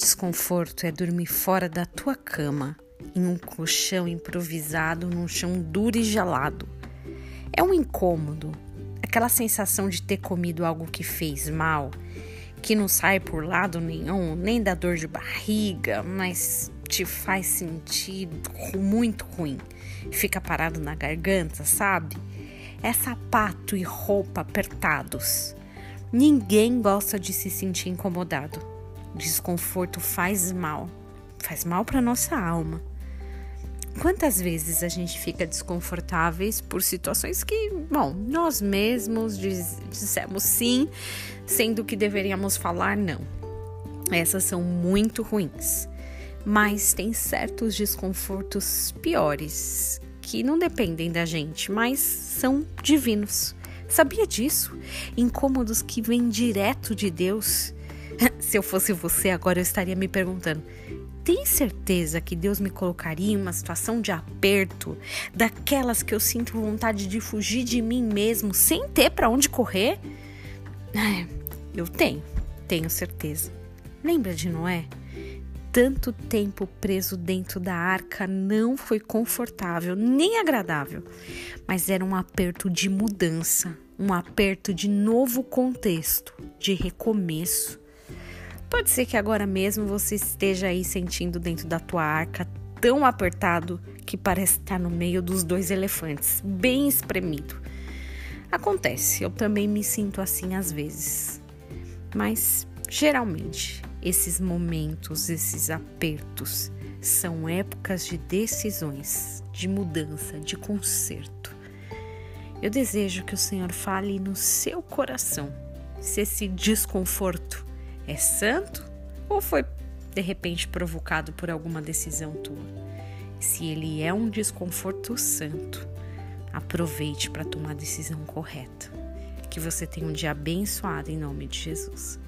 desconforto é dormir fora da tua cama, em um colchão improvisado num chão duro e gelado. É um incômodo, aquela sensação de ter comido algo que fez mal, que não sai por lado nenhum, nem da dor de barriga, mas te faz sentir muito ruim. Fica parado na garganta, sabe? É sapato e roupa apertados. Ninguém gosta de se sentir incomodado. Desconforto faz mal, faz mal para nossa alma. Quantas vezes a gente fica desconfortáveis por situações que, bom, nós mesmos diz, dissemos sim, sendo que deveríamos falar não. Essas são muito ruins. Mas tem certos desconfortos piores que não dependem da gente, mas são divinos. Sabia disso? Incômodos que vêm direto de Deus. Se eu fosse você, agora eu estaria me perguntando: tem certeza que Deus me colocaria em uma situação de aperto, daquelas que eu sinto vontade de fugir de mim mesmo sem ter para onde correr? É, eu tenho, tenho certeza. Lembra de Noé? Tanto tempo preso dentro da arca não foi confortável nem agradável, mas era um aperto de mudança, um aperto de novo contexto, de recomeço. Pode ser que agora mesmo você esteja aí sentindo dentro da tua arca tão apertado que parece estar no meio dos dois elefantes, bem espremido. Acontece, eu também me sinto assim às vezes. Mas geralmente esses momentos, esses apertos são épocas de decisões, de mudança, de conserto. Eu desejo que o Senhor fale no seu coração se esse desconforto é santo ou foi de repente provocado por alguma decisão tua? Se ele é um desconforto santo, aproveite para tomar a decisão correta. Que você tenha um dia abençoado em nome de Jesus.